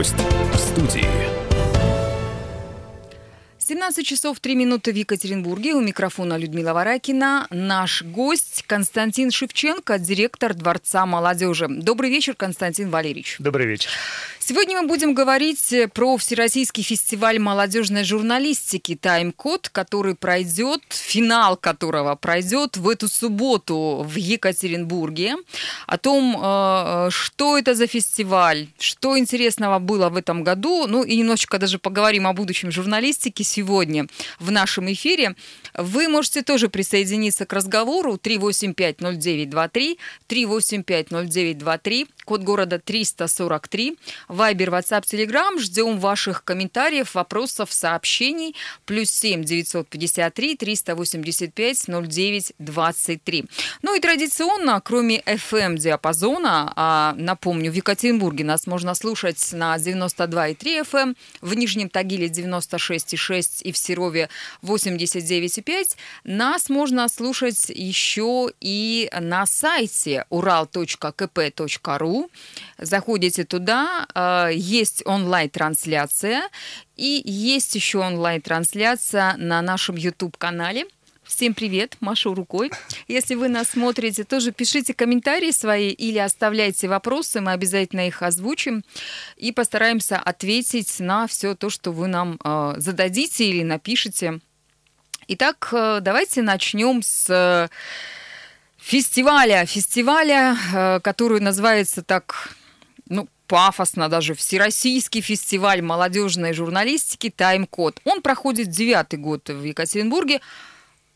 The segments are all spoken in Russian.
Гость в студии. 17 часов 3 минуты в Екатеринбурге. У микрофона Людмила Варакина. Наш гость Константин Шевченко, директор Дворца молодежи. Добрый вечер, Константин Валерьевич. Добрый вечер. Сегодня мы будем говорить про Всероссийский фестиваль молодежной журналистики «Тайм-код», который пройдет, финал которого пройдет в эту субботу в Екатеринбурге. О том, э, что это за фестиваль, что интересного было в этом году, ну и немножечко даже поговорим о будущем журналистики сегодня в нашем эфире. Вы можете тоже присоединиться к разговору 3850923, 3850923, код города 343, Вайбер, WhatsApp, Telegram. Ждем ваших комментариев, вопросов, сообщений. Плюс 7 953 385 09 23. Ну и традиционно, кроме FM-диапазона, а, напомню, в Екатеринбурге нас можно слушать на 92,3 FM, в Нижнем Тагиле 96,6 и в Серове 89,5. Нас можно слушать еще и на сайте ural.kp.ru. Заходите туда, э, есть онлайн-трансляция, и есть еще онлайн-трансляция на нашем YouTube-канале. Всем привет, машу рукой. Если вы нас смотрите, тоже пишите комментарии свои или оставляйте вопросы, мы обязательно их озвучим и постараемся ответить на все то, что вы нам э, зададите или напишите. Итак, э, давайте начнем с фестиваля, фестиваля, который называется так, ну, пафосно даже, Всероссийский фестиваль молодежной журналистики «Тайм-код». Он проходит девятый год в Екатеринбурге.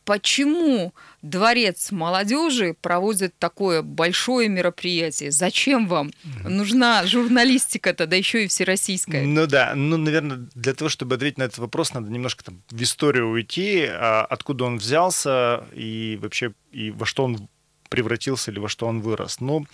Почему Дворец молодежи проводит такое большое мероприятие? Зачем вам? Нужна журналистика-то, да еще и всероссийская. Ну да, ну, наверное, для того, чтобы ответить на этот вопрос, надо немножко там в историю уйти, а откуда он взялся и вообще и во что он превратился или во что он вырос. Но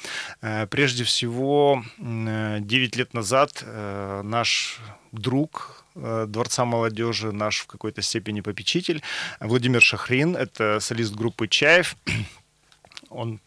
э, прежде всего 9 лет назад э, наш друг э, Дворца молодежи, наш в какой-то степени попечитель, Владимир Шахрин, это солист группы «Чаев», он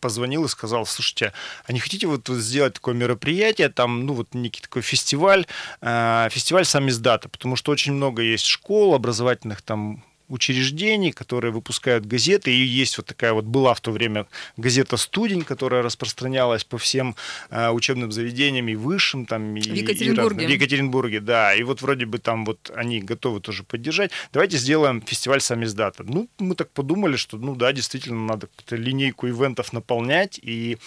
позвонил и сказал, слушайте, а не хотите вот сделать такое мероприятие, там, ну, вот некий такой фестиваль, э, фестиваль сам издата, потому что очень много есть школ образовательных, там, учреждений, которые выпускают газеты. И есть вот такая вот была в то время газета «Студень», которая распространялась по всем э, учебным заведениям и высшим. Там, и, в Екатеринбурге. И, в Екатеринбурге, да. И вот вроде бы там вот они готовы тоже поддержать. Давайте сделаем фестиваль самиздата. Ну, мы так подумали, что, ну да, действительно, надо линейку ивентов наполнять. И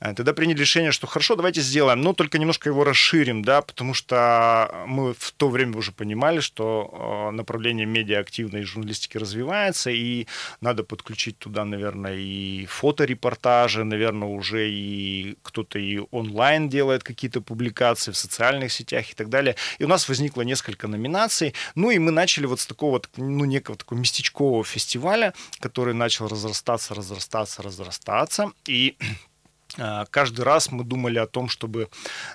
э, тогда приняли решение, что хорошо, давайте сделаем, но только немножко его расширим, да, потому что мы в то время уже понимали, что э, направление медиа-активной журналистики журналистики развивается, и надо подключить туда, наверное, и фоторепортажи, наверное, уже и кто-то и онлайн делает какие-то публикации в социальных сетях и так далее. И у нас возникло несколько номинаций. Ну и мы начали вот с такого, ну, некого такого местечкового фестиваля, который начал разрастаться, разрастаться, разрастаться. И каждый раз мы думали о том, чтобы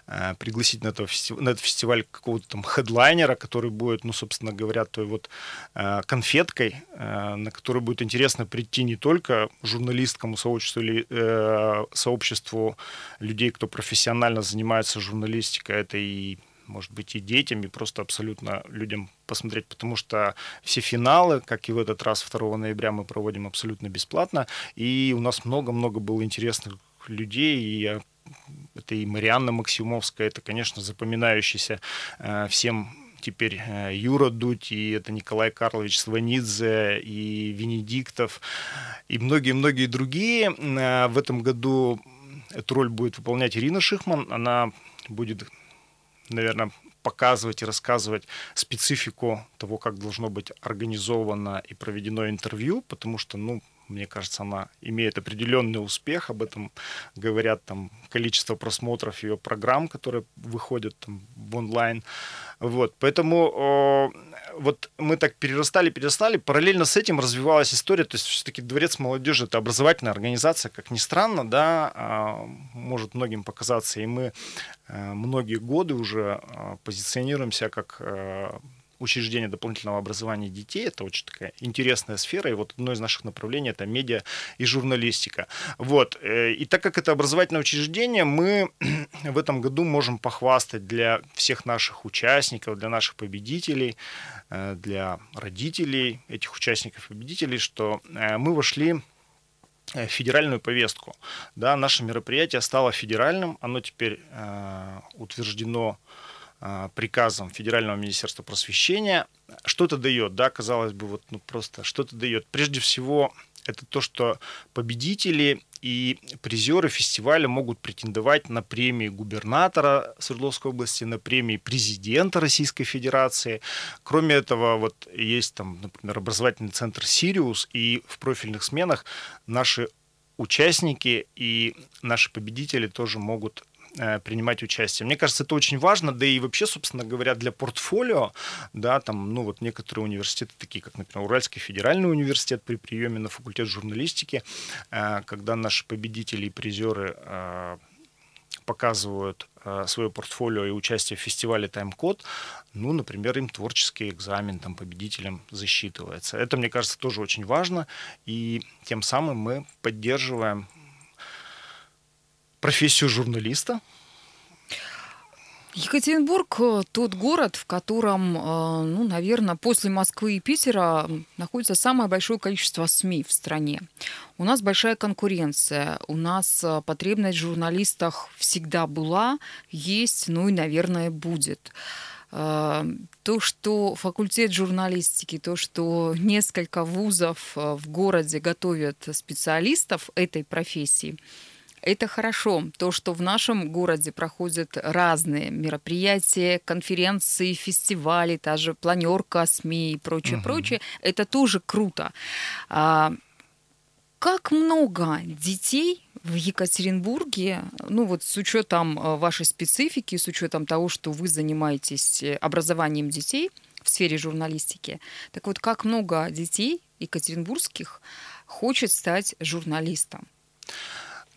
а, пригласить на, фестиваль, на этот фестиваль какого-то там хедлайнера, который будет, ну, собственно говоря, той вот а, конфеткой, на которую будет интересно прийти не только журналистскому сообществу или э, сообществу людей, кто профессионально занимается журналистикой, это и может быть, и детям, и просто абсолютно людям посмотреть, потому что все финалы, как и в этот раз 2 ноября, мы проводим абсолютно бесплатно, и у нас много-много было интересных людей, и это и Марианна Максимовская, это, конечно, запоминающийся э, всем теперь э, Юра Дудь, и это Николай Карлович Сванидзе, и Венедиктов, и многие-многие другие. Э, в этом году эту роль будет выполнять Ирина Шихман. Она будет, наверное, показывать и рассказывать специфику того, как должно быть организовано и проведено интервью, потому что, ну, мне кажется, она имеет определенный успех. Об этом говорят там количество просмотров ее программ, которые выходят там, в онлайн. Вот, поэтому э, вот мы так перерастали, перерастали. Параллельно с этим развивалась история. То есть все-таки Дворец молодежи это образовательная организация, как ни странно, да, э, может многим показаться. И мы э, многие годы уже э, позиционируемся как э, учреждения дополнительного образования детей. Это очень такая интересная сфера. И вот одно из наших направлений это медиа и журналистика. Вот. Э, и так как это образовательное учреждение, мы в этом году можем похвастать для всех наших участников, для наших победителей, э, для родителей этих участников победителей, что э, мы вошли федеральную повестку. Да, наше мероприятие стало федеральным, оно теперь э, утверждено а, приказом Федерального министерства просвещения. Что это дает? Да, казалось бы, вот ну просто что это дает? Прежде всего, это то, что победители и призеры фестиваля могут претендовать на премии губернатора Свердловской области, на премии президента Российской Федерации. Кроме этого, вот есть там, например, образовательный центр «Сириус», и в профильных сменах наши участники и наши победители тоже могут принимать участие. Мне кажется, это очень важно, да и вообще, собственно говоря, для портфолио, да, там, ну вот некоторые университеты, такие как, например, Уральский федеральный университет при приеме на факультет журналистики, э, когда наши победители и призеры э, показывают свое портфолио и участие в фестивале «Тайм-код», ну, например, им творческий экзамен там победителям засчитывается. Это, мне кажется, тоже очень важно, и тем самым мы поддерживаем профессию журналиста? Екатеринбург э, – тот город, в котором, э, ну, наверное, после Москвы и Питера находится самое большое количество СМИ в стране. У нас большая конкуренция, у нас э, потребность в журналистах всегда была, есть, ну и, наверное, будет. То, что факультет журналистики, то, что несколько вузов в городе готовят специалистов этой профессии – это хорошо. То, что в нашем городе проходят разные мероприятия, конференции, фестивали, та же планерка СМИ и прочее, угу. прочее, это тоже круто. А, как много детей в Екатеринбурге, ну вот с учетом э, вашей специфики, с учетом того, что вы занимаетесь э, образованием детей в сфере журналистики, так вот как много детей екатеринбургских хочет стать журналистом?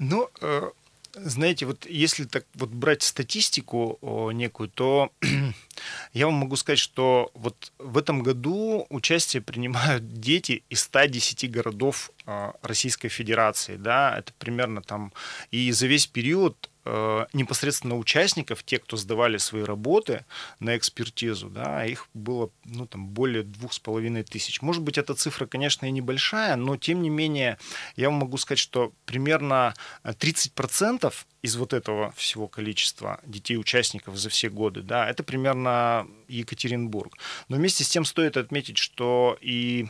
Ну, э, знаете, вот если так вот брать статистику некую, то я вам могу сказать, что вот в этом году участие принимают дети из 110 городов э, Российской Федерации, да, это примерно там, и за весь период непосредственно участников, те, кто сдавали свои работы на экспертизу, да, их было ну, там, более двух с половиной тысяч. Может быть, эта цифра, конечно, и небольшая, но тем не менее я вам могу сказать, что примерно 30% из вот этого всего количества детей-участников за все годы, да, это примерно Екатеринбург. Но вместе с тем стоит отметить, что и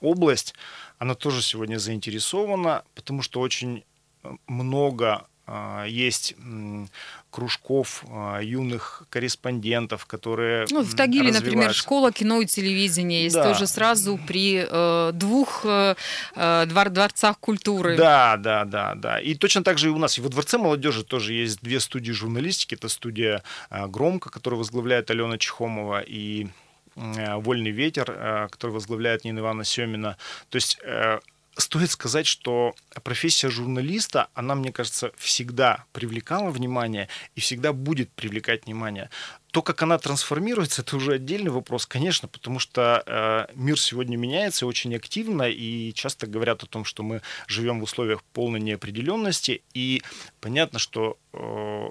область, она тоже сегодня заинтересована, потому что очень много а, есть кружков а, юных корреспондентов, которые Ну, в Тагиле, например, школа кино и телевидения есть да. тоже сразу при э, двух э, э, двор, дворцах культуры. Да, да, да, да. И точно так же и у нас и во Дворце молодежи тоже есть две студии журналистики. Это студия э, «Громко», которую возглавляет Алена Чехомова, и э, «Вольный ветер», который возглавляет Нина Ивановна Семина. То есть стоит сказать, что профессия журналиста, она, мне кажется, всегда привлекала внимание и всегда будет привлекать внимание. То, как она трансформируется, это уже отдельный вопрос, конечно, потому что э, мир сегодня меняется очень активно, и часто говорят о том, что мы живем в условиях полной неопределенности, и понятно, что э,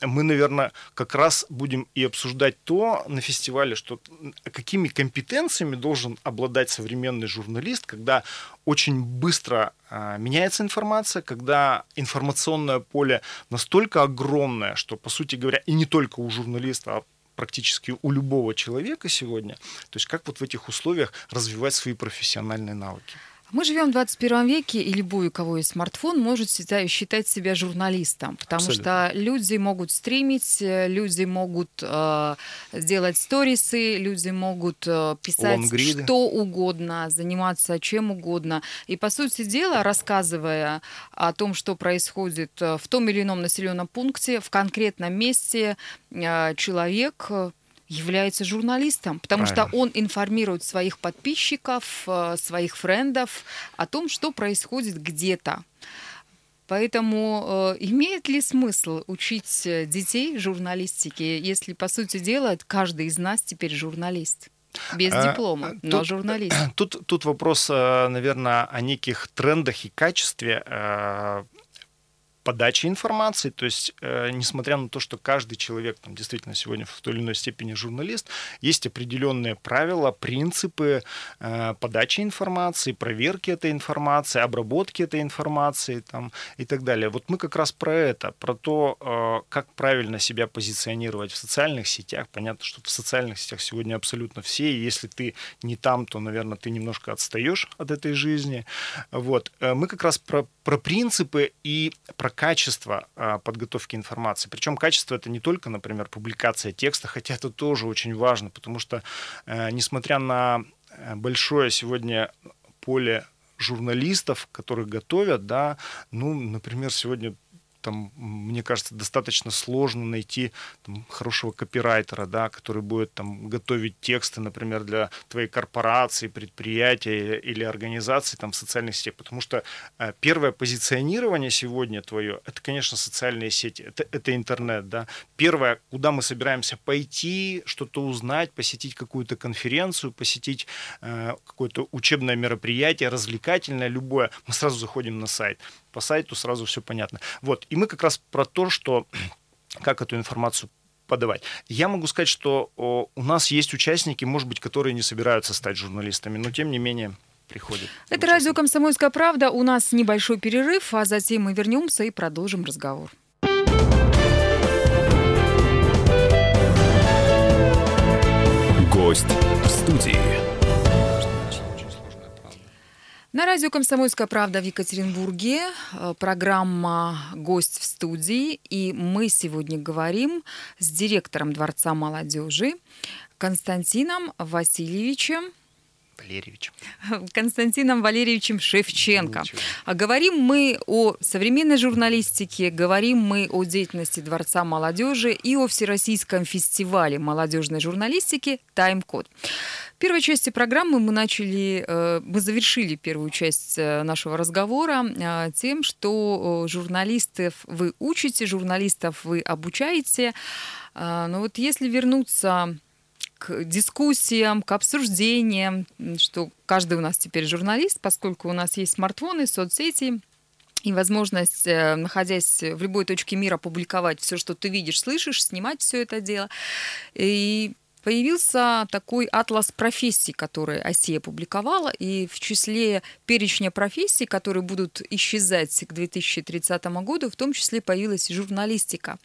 мы, наверное, как раз будем и обсуждать то на фестивале, что какими компетенциями должен обладать современный журналист, когда очень быстро э, меняется информация, когда информационное поле настолько огромное, что, по сути говоря, и не только у журналиста, а практически у любого человека сегодня. То есть как вот в этих условиях развивать свои профессиональные навыки. Мы живем в 21 веке, и любой, у кого есть смартфон, может считать себя журналистом, потому Абсолютно. что люди могут стримить, э, люди могут э, сделать сторисы, люди могут э, писать Лонгриды. что угодно, заниматься чем угодно. И, по сути дела, рассказывая о том, что происходит э, в том или ином населенном пункте, в конкретном месте, э, человек является журналистом, потому Правильно. что он информирует своих подписчиков, э, своих френдов о том, что происходит где-то. Поэтому э, имеет ли смысл учить детей журналистике, если, по сути дела, каждый из нас теперь журналист? Без а, диплома, а, но тут, журналист. Тут, тут вопрос, наверное, о неких трендах и качестве подачи информации, то есть, э, несмотря на то, что каждый человек там, действительно сегодня в той или иной степени журналист, есть определенные правила, принципы э, подачи информации, проверки этой информации, обработки этой информации там, и так далее. Вот мы как раз про это, про то, э, как правильно себя позиционировать в социальных сетях. Понятно, что в социальных сетях сегодня абсолютно все, и если ты не там, то, наверное, ты немножко отстаешь от этой жизни. Вот. Э, мы как раз про, про принципы и про качество а, подготовки информации. Причем качество это не только, например, публикация текста, хотя это тоже очень важно, потому что, э, несмотря на э, большое сегодня поле журналистов, которые готовят, да, ну, например, сегодня там, мне кажется, достаточно сложно найти там, хорошего копирайтера, да, который будет там, готовить тексты, например, для твоей корпорации, предприятия или организации там, в социальных сетях. Потому что э, первое позиционирование сегодня твое, это, конечно, социальные сети, это, это интернет. Да. Первое, куда мы собираемся пойти, что-то узнать, посетить какую-то конференцию, посетить э, какое-то учебное мероприятие, развлекательное, любое, мы сразу заходим на сайт по сайту сразу все понятно. Вот, и мы как раз про то, что как эту информацию подавать. Я могу сказать, что о, у нас есть участники, может быть, которые не собираются стать журналистами, но тем не менее приходят. Это радио «Комсомольская правда». У нас небольшой перерыв, а затем мы вернемся и продолжим разговор. Гость в студии. На радио «Комсомольская правда» в Екатеринбурге э, программа «Гость в студии». И мы сегодня говорим с директором Дворца молодежи Константином Васильевичем Валерьевичем. Константином Валерьевичем Шевченко. А говорим мы о современной журналистике, говорим мы о деятельности Дворца молодежи и о Всероссийском фестивале молодежной журналистики «Тайм-код». В первой части программы мы начали, э, мы завершили первую часть э, нашего разговора э, тем, что журналистов вы учите, журналистов вы обучаете. Но вот если вернуться к дискуссиям, к обсуждениям, что каждый у нас теперь журналист, поскольку у нас есть смартфоны, соцсети, и возможность, находясь в любой точке мира, публиковать все, что ты видишь, слышишь, снимать все это дело. И появился такой атлас профессий, который Осия публиковала, и в числе перечня профессий, которые будут исчезать к 2030 году, в том числе появилась журналистика.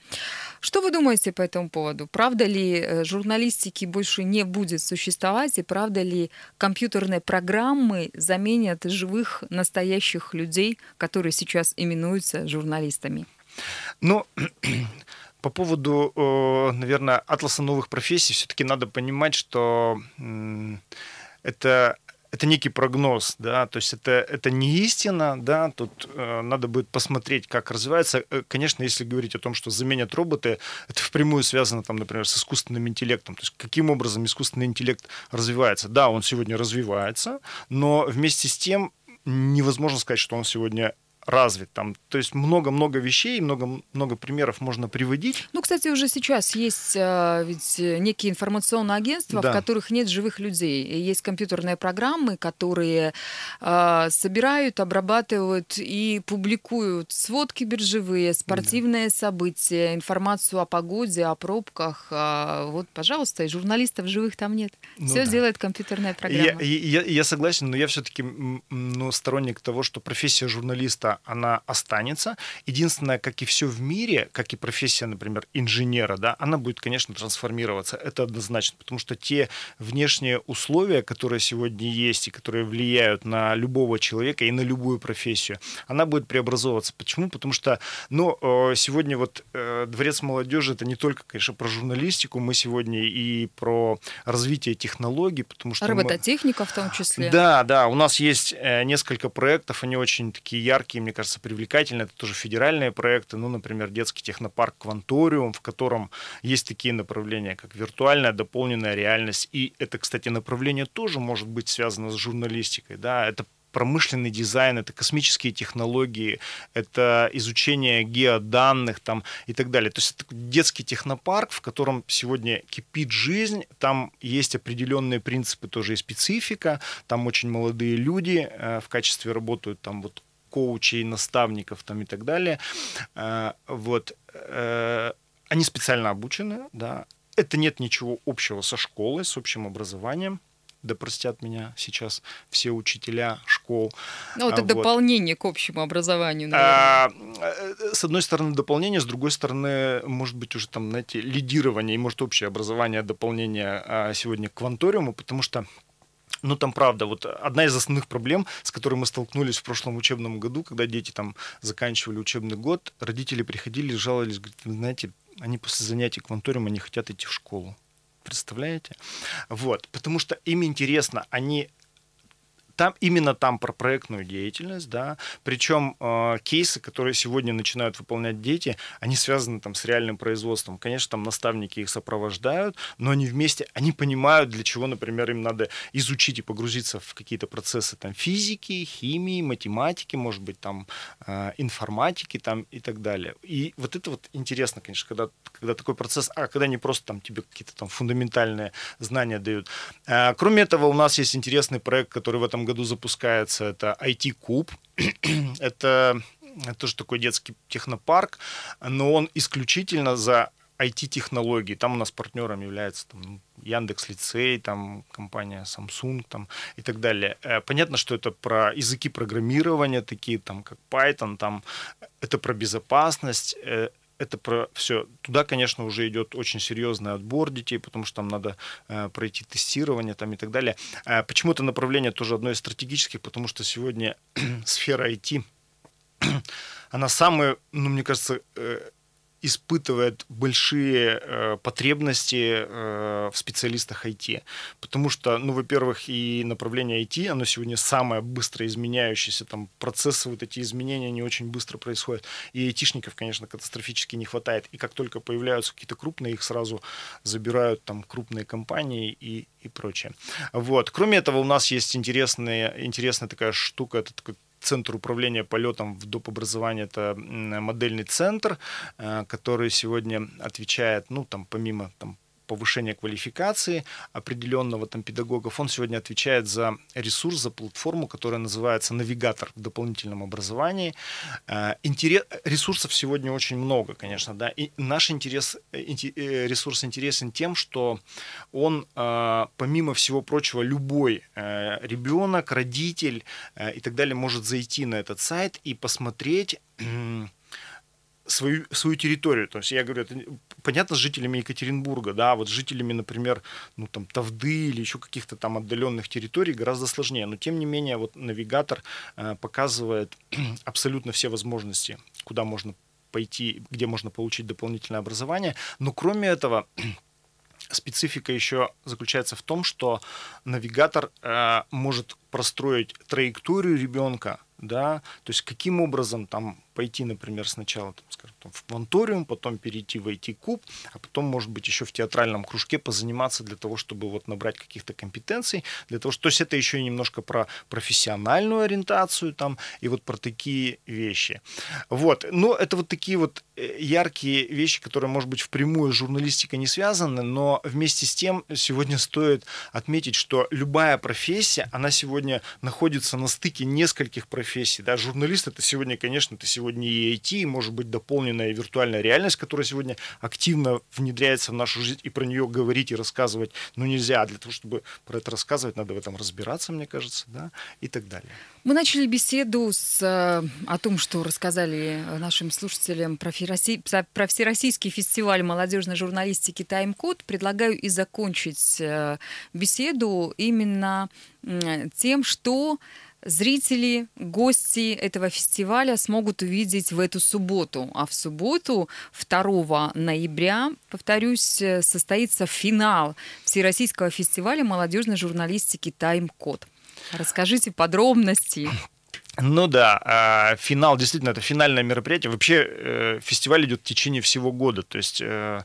Что вы думаете по этому поводу? Правда ли э, журналистики больше не будет существовать, и правда ли компьютерные программы заменят живых, настоящих людей, которые сейчас именуются журналистами? Ну, По поводу, наверное, атласа новых профессий, все-таки надо понимать, что это это некий прогноз, да, то есть это, это не истина, да, тут э, надо будет посмотреть, как развивается. Э, конечно, если говорить о том, что заменят роботы, это впрямую связано, там, например, с искусственным интеллектом, то есть каким образом искусственный интеллект развивается. Да, он сегодня развивается, но вместе с тем невозможно сказать, что он сегодня развит. Там, то есть много-много вещей, много-много примеров можно приводить. Ну, кстати, уже сейчас есть э, ведь некие информационные агентства, да. в которых нет живых людей. И есть компьютерные программы, которые э, собирают, обрабатывают и публикуют сводки биржевые, спортивные да. события, информацию о погоде, о пробках. Э, вот, пожалуйста, и журналистов живых там нет. Ну, Все да. делает компьютерная программа. Я, я, я согласен, но я все-таки ну, сторонник того, что профессия журналиста она останется. Единственное, как и все в мире, как и профессия, например, инженера, да, она будет, конечно, трансформироваться. Это однозначно, потому что те внешние условия, которые сегодня есть и которые влияют на любого человека и на любую профессию, она будет преобразовываться. Почему? Потому что, ну, э, сегодня вот э, Дворец молодежи это не только, конечно, про журналистику, мы сегодня и про развитие технологий, потому что... Робототехника мы... в том числе. Да, да, у нас есть э, несколько проектов, они очень такие яркие, мне кажется, привлекательны. Это тоже федеральные проекты, ну, например, детский технопарк «Кванториум», в котором есть такие направления, как виртуальная дополненная реальность. И это, кстати, направление тоже может быть связано с журналистикой. Да? Это промышленный дизайн, это космические технологии, это изучение геоданных там и так далее. То есть это детский технопарк, в котором сегодня кипит жизнь, там есть определенные принципы тоже и специфика, там очень молодые люди э, в качестве работают там вот коучей, наставников там и так далее. Э, вот. Э, они специально обучены, да. Это нет ничего общего со школой, с общим образованием да простят меня сейчас все учителя школ. Ну, это вот. дополнение к общему образованию, а, наверное. с одной стороны, дополнение, с другой стороны, может быть, уже там, знаете, лидирование и, может, общее образование, дополнение а, сегодня к кванториуму, потому что ну, там правда, вот одна из основных проблем, с которой мы столкнулись в прошлом учебном году, когда дети там заканчивали учебный год, родители приходили, жаловались, говорят, знаете, они после занятий кванториума не хотят идти в школу. Представляете? Вот, потому что им интересно, они там именно там про проектную деятельность, да, причем э, кейсы, которые сегодня начинают выполнять дети, они связаны там с реальным производством. Конечно, там наставники их сопровождают, но они вместе, они понимают, для чего, например, им надо изучить и погрузиться в какие-то процессы там физики, химии, математики, может быть, там э, информатики там и так далее. И вот это вот интересно, конечно, когда, когда такой процесс, а когда не просто там тебе какие-то там фундаментальные знания дают. Э, кроме этого, у нас есть интересный проект, который в этом году запускается. Это IT-куб. это тоже такой детский технопарк, но он исключительно за IT-технологии. Там у нас партнером является там, Яндекс Лицей, там компания Samsung там, и так далее. Э, понятно, что это про языки программирования, такие там, как Python, там, это про безопасность, э, это про все. Туда, конечно, уже идет очень серьезный отбор детей, потому что там надо э, пройти тестирование там и так далее. Э, почему это направление тоже одно из стратегических, потому что сегодня сфера IT, она самая, ну, мне кажется, э, испытывает большие э, потребности э, в специалистах IT. Потому что, ну, во-первых, и направление IT, оно сегодня самое быстро изменяющееся, там процессы, вот эти изменения, они очень быстро происходят. И айтишников, конечно, катастрофически не хватает. И как только появляются какие-то крупные, их сразу забирают там крупные компании и, и прочее. Вот. Кроме этого, у нас есть интересная, интересная такая штука, это такой центр управления полетом в доп. образовании это модельный центр, э, который сегодня отвечает, ну, там, помимо там, повышения квалификации определенного там педагогов, он сегодня отвечает за ресурс, за платформу, которая называется навигатор в дополнительном образовании. Э, интерес, ресурсов сегодня очень много, конечно, да, и наш интерес, э, э, ресурс интересен тем, что он, помимо всего прочего, любой ребенок, родитель и так далее может зайти на этот сайт и посмотреть свою, свою территорию. То есть я говорю, это понятно с жителями Екатеринбурга, да, вот с жителями, например, ну там Тавды или еще каких-то там отдаленных территорий гораздо сложнее. Но тем не менее вот навигатор э, показывает абсолютно все возможности, куда можно пойти, где можно получить дополнительное образование. Но кроме этого специфика еще заключается в том, что навигатор э, может простроить траекторию ребенка, да, то есть каким образом там пойти, например, сначала, там, скажем, там, в кванториум, потом перейти в IT-куб, а потом, может быть, еще в театральном кружке позаниматься для того, чтобы вот набрать каких-то компетенций, для того, что, то есть это еще немножко про профессиональную ориентацию там и вот про такие вещи. Вот, но это вот такие вот э, яркие вещи, которые, может быть, впрямую с журналистикой не связаны, но вместе с тем сегодня стоит отметить, что любая профессия, она сегодня находится на стыке нескольких профессий, да, журналист это сегодня, конечно, это сегодня сегодня и IT, и может быть дополненная виртуальная реальность, которая сегодня активно внедряется в нашу жизнь, и про нее говорить и рассказывать, ну, нельзя. А для того, чтобы про это рассказывать, надо в этом разбираться, мне кажется, да, и так далее. Мы начали беседу с, э, о том, что рассказали нашим слушателям про, Фероси, про Всероссийский фестиваль молодежной журналистики «Тайм-код». Предлагаю и закончить э, беседу именно тем, что зрители, гости этого фестиваля смогут увидеть в эту субботу. А в субботу, 2 ноября, повторюсь, состоится финал Всероссийского фестиваля молодежной журналистики «Тайм-код». Расскажите подробности. Ну да, а, финал, действительно, это финальное мероприятие. Вообще э, фестиваль идет в течение всего года. То есть э,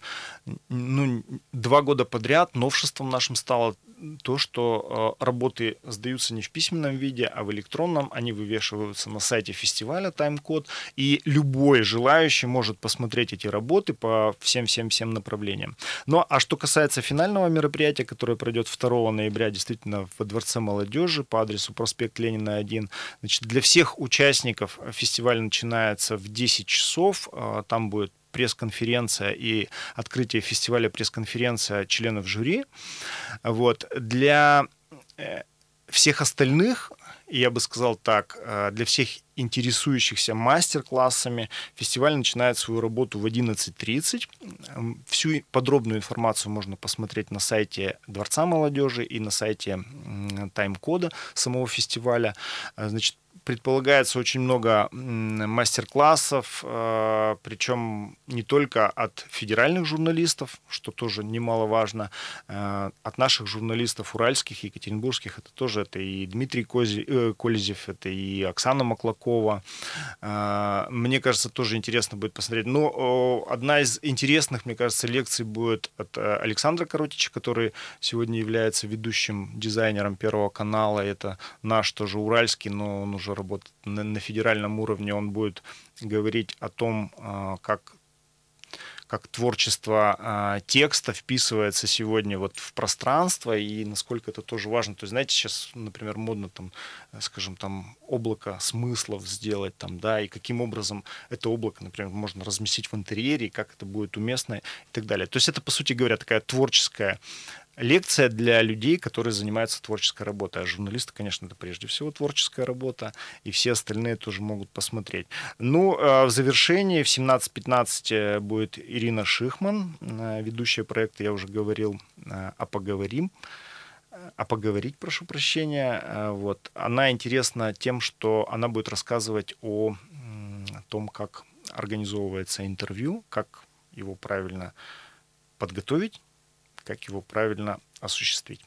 ну, два года подряд новшеством нашим стало то, что э, работы сдаются не в письменном виде, а в электронном. Они вывешиваются на сайте фестиваля тайм-код, и любой желающий может посмотреть эти работы по всем-всем-всем направлениям. Ну, а что касается финального мероприятия, которое пройдет 2 ноября, действительно, во Дворце молодежи по адресу проспект Ленина 1, значит, для всех участников фестиваль начинается в 10 часов. Э, там будет пресс-конференция и открытие фестиваля пресс-конференция членов жюри. Вот. Для э, всех остальных, я бы сказал так, э, для всех интересующихся мастер-классами, фестиваль начинает свою работу в 11.30. Всю подробную информацию можно посмотреть на сайте Дворца молодежи и на сайте тайм-кода самого фестиваля. Э, значит, предполагается очень много мастер-классов, э, причем не только от федеральных журналистов, что тоже немаловажно, э, от наших журналистов уральских, екатеринбургских, это тоже это и Дмитрий э, Колезев, это и Оксана Маклакова. Мне кажется, тоже интересно будет посмотреть. Но одна из интересных, мне кажется, лекций будет от Александра Коротича, который сегодня является ведущим дизайнером Первого канала. Это наш тоже уральский, но он уже работает на, на федеральном уровне, он будет говорить о том, а, как как творчество э, текста вписывается сегодня вот в пространство и насколько это тоже важно. То есть, знаете, сейчас, например, модно там, скажем, там облако смыслов сделать там, да, и каким образом это облако, например, можно разместить в интерьере, и как это будет уместно и так далее. То есть это, по сути говоря, такая творческая лекция для людей, которые занимаются творческой работой. А журналисты, конечно, это прежде всего творческая работа, и все остальные тоже могут посмотреть. Ну, а в завершении в 17.15 э, будет Ирина Шихман, э, ведущая проекта, я уже говорил, э, «А поговорим» а поговорить, прошу прощения. Вот. Она интересна тем, что она будет рассказывать о, о том, как организовывается интервью, как его правильно подготовить, как его правильно осуществить.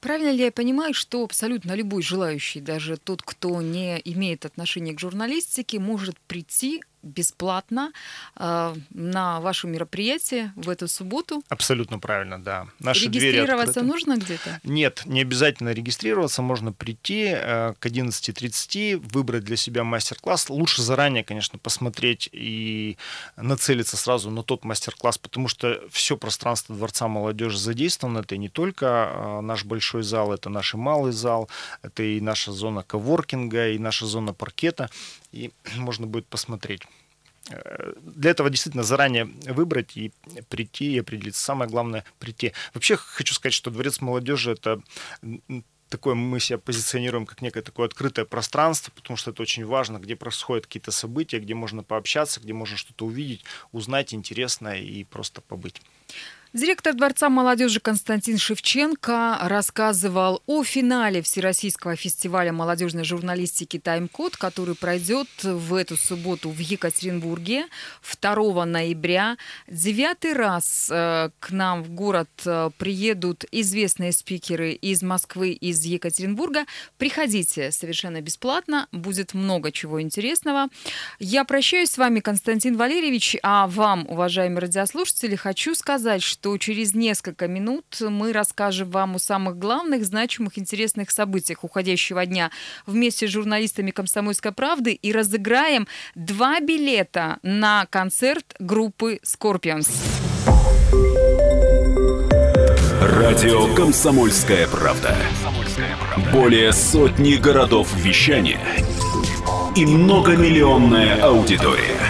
Правильно ли я понимаю, что абсолютно любой желающий, даже тот, кто не имеет отношения к журналистике, может прийти бесплатно э, на ваше мероприятие в эту субботу. Абсолютно правильно, да. Наши Регистрироваться нужно где-то? Нет, не обязательно регистрироваться. Можно прийти э, к 11.30, выбрать для себя мастер-класс. Лучше заранее, конечно, посмотреть и нацелиться сразу на тот мастер-класс, потому что все пространство Дворца молодежи задействовано. Это не только э, наш большой зал, это наш и малый зал, это и наша зона коворкинга, и наша зона паркета. И можно будет посмотреть для этого действительно заранее выбрать и прийти и определиться. Самое главное прийти. Вообще хочу сказать, что Дворец молодежи это такое мы себя позиционируем как некое такое открытое пространство, потому что это очень важно, где происходят какие-то события, где можно пообщаться, где можно что-то увидеть, узнать интересное и просто побыть. Директор Дворца молодежи Константин Шевченко рассказывал о финале Всероссийского фестиваля молодежной журналистики «Таймкод», который пройдет в эту субботу в Екатеринбурге 2 ноября. Девятый раз э, к нам в город э, приедут известные спикеры из Москвы, из Екатеринбурга. Приходите совершенно бесплатно, будет много чего интересного. Я прощаюсь с вами, Константин Валерьевич, а вам, уважаемые радиослушатели, хочу сказать, что что через несколько минут мы расскажем вам о самых главных, значимых, интересных событиях уходящего дня вместе с журналистами «Комсомольской правды» и разыграем два билета на концерт группы «Scorpions». Радио «Комсомольская правда». Более сотни городов вещания и многомиллионная аудитория.